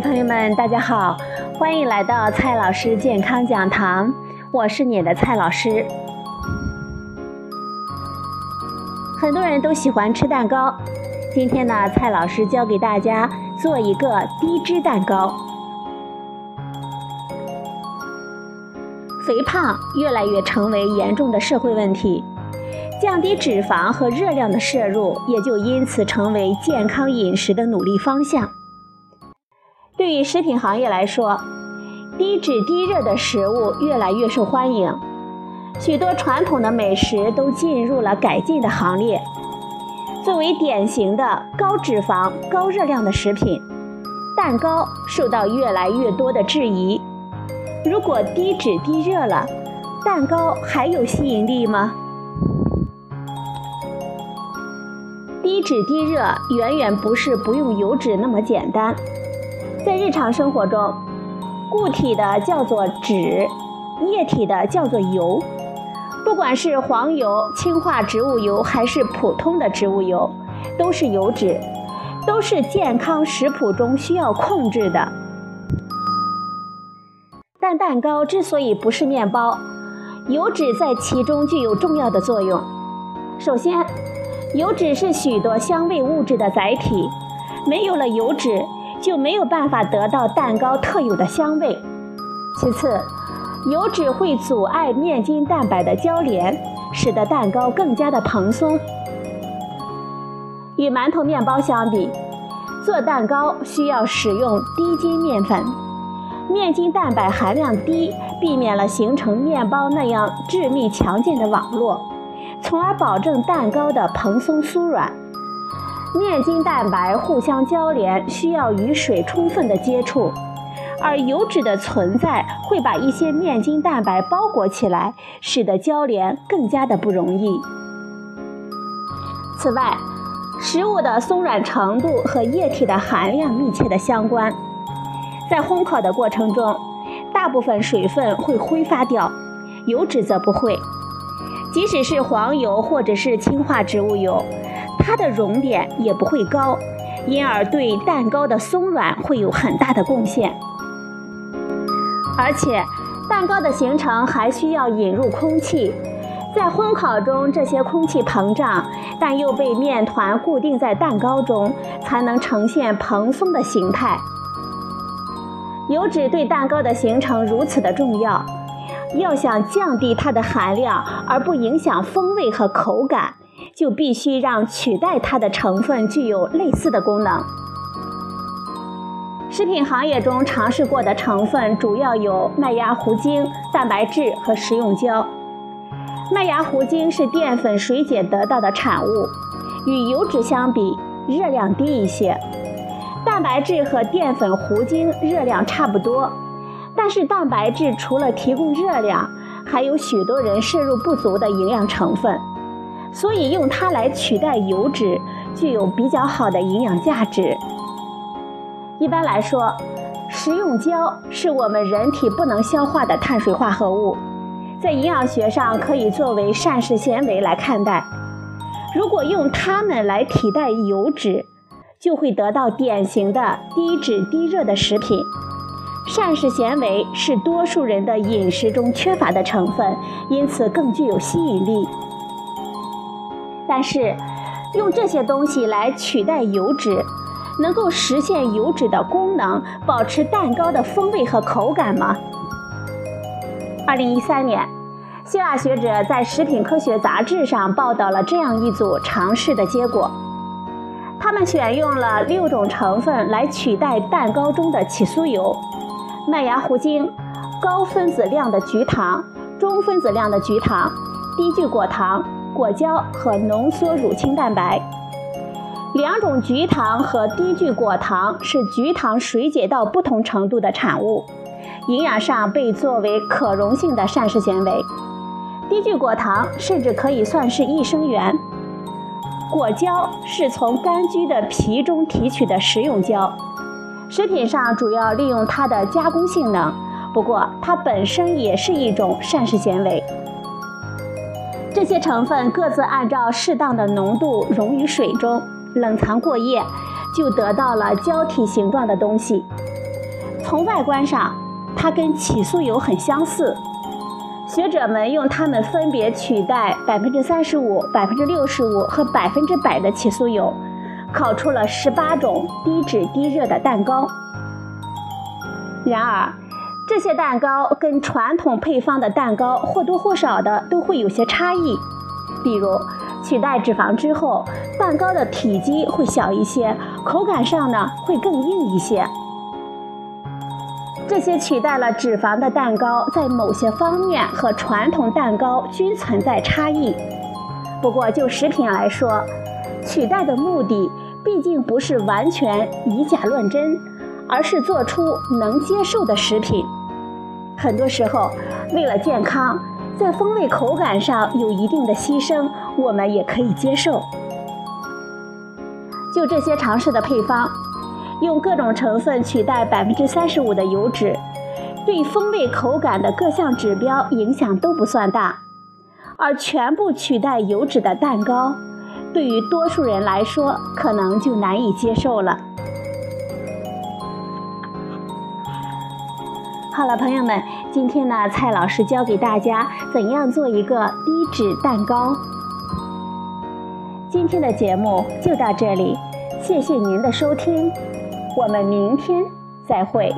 朋友们，大家好，欢迎来到蔡老师健康讲堂，我是你的蔡老师。很多人都喜欢吃蛋糕，今天呢，蔡老师教给大家做一个低脂蛋糕。肥胖越来越成为严重的社会问题，降低脂肪和热量的摄入也就因此成为健康饮食的努力方向。对于食品行业来说，低脂低热的食物越来越受欢迎，许多传统的美食都进入了改进的行列。作为典型的高脂肪、高热量的食品，蛋糕受到越来越多的质疑。如果低脂低热了，蛋糕还有吸引力吗？低脂低热远远不是不用油脂那么简单。在日常生活中，固体的叫做脂，液体的叫做油。不管是黄油、氢化植物油还是普通的植物油，都是油脂，都是健康食谱中需要控制的。但蛋糕之所以不是面包，油脂在其中具有重要的作用。首先，油脂是许多香味物质的载体，没有了油脂。就没有办法得到蛋糕特有的香味。其次，油脂会阻碍面筋蛋白的交联，使得蛋糕更加的蓬松。与馒头、面包相比，做蛋糕需要使用低筋面粉，面筋蛋白含量低，避免了形成面包那样致密强健的网络，从而保证蛋糕的蓬松酥软。面筋蛋白互相交联，需要与水充分的接触，而油脂的存在会把一些面筋蛋白包裹起来，使得交联更加的不容易。此外，食物的松软程度和液体的含量密切的相关，在烘烤的过程中，大部分水分会挥发掉，油脂则不会，即使是黄油或者是氢化植物油。它的熔点也不会高，因而对蛋糕的松软会有很大的贡献。而且，蛋糕的形成还需要引入空气，在烘烤中，这些空气膨胀，但又被面团固定在蛋糕中，才能呈现蓬松的形态。油脂对蛋糕的形成如此的重要，要想降低它的含量而不影响风味和口感。就必须让取代它的成分具有类似的功能。食品行业中尝试过的成分主要有麦芽糊精、蛋白质和食用胶。麦芽糊精是淀粉水解得到的产物，与油脂相比热量低一些。蛋白质和淀粉糊精热量差不多，但是蛋白质除了提供热量，还有许多人摄入不足的营养成分。所以用它来取代油脂，具有比较好的营养价值。一般来说，食用胶是我们人体不能消化的碳水化合物，在营养学上可以作为膳食纤维来看待。如果用它们来替代油脂，就会得到典型的低脂低热的食品。膳食纤维是多数人的饮食中缺乏的成分，因此更具有吸引力。但是，用这些东西来取代油脂，能够实现油脂的功能，保持蛋糕的风味和口感吗？二零一三年，希腊学者在《食品科学杂志》上报道了这样一组尝试的结果。他们选用了六种成分来取代蛋糕中的起酥油、麦芽糊精、高分子量的菊糖、中分子量的菊糖、低聚果糖。果胶和浓缩乳清蛋白，两种菊糖和低聚果糖是菊糖水解到不同程度的产物，营养上被作为可溶性的膳食纤维。低聚果糖甚至可以算是益生元。果胶是从柑橘的皮中提取的食用胶，食品上主要利用它的加工性能，不过它本身也是一种膳食纤维。这些成分各自按照适当的浓度溶于水中，冷藏过夜，就得到了胶体形状的东西。从外观上，它跟起酥油很相似。学者们用它们分别取代百分之三十五、百分之六十五和百分之百的起酥油，烤出了十八种低脂低热的蛋糕。然而，这些蛋糕跟传统配方的蛋糕或多或少的都会有些差异，比如取代脂肪之后，蛋糕的体积会小一些，口感上呢会更硬一些。这些取代了脂肪的蛋糕，在某些方面和传统蛋糕均存在差异。不过就食品来说，取代的目的毕竟不是完全以假乱真，而是做出能接受的食品。很多时候，为了健康，在风味口感上有一定的牺牲，我们也可以接受。就这些尝试的配方。用各种成分取代百分之三十五的油脂，对风味口感的各项指标影响都不算大，而全部取代油脂的蛋糕，对于多数人来说可能就难以接受了。好了，朋友们，今天呢，蔡老师教给大家怎样做一个低脂蛋糕。今天的节目就到这里，谢谢您的收听。我们明天再会。